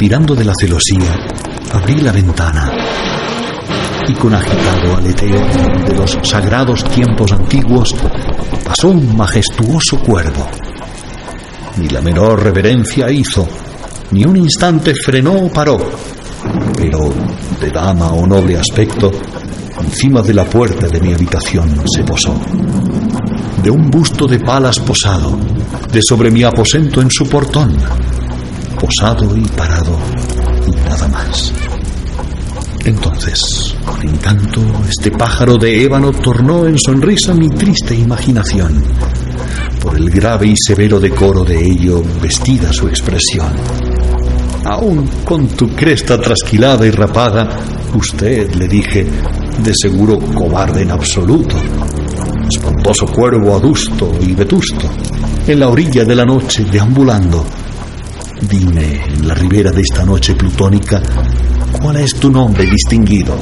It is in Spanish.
Tirando de la celosía, abrí la ventana y con agitado aleteo de los sagrados tiempos antiguos pasó un majestuoso cuervo. Ni la menor reverencia hizo, ni un instante frenó o paró, pero de dama o noble aspecto, encima de la puerta de mi habitación se posó. De un busto de palas posado, de sobre mi aposento en su portón, posado y parado y nada más. Entonces, con encanto, este pájaro de ébano tornó en sonrisa mi triste imaginación. Por el grave y severo decoro de ello vestida su expresión. Aún con tu cresta trasquilada y rapada, usted, le dije, de seguro cobarde en absoluto. Espantoso cuervo adusto y vetusto, en la orilla de la noche deambulando. Dime, en la ribera de esta noche plutónica, ¿cuál es tu nombre distinguido?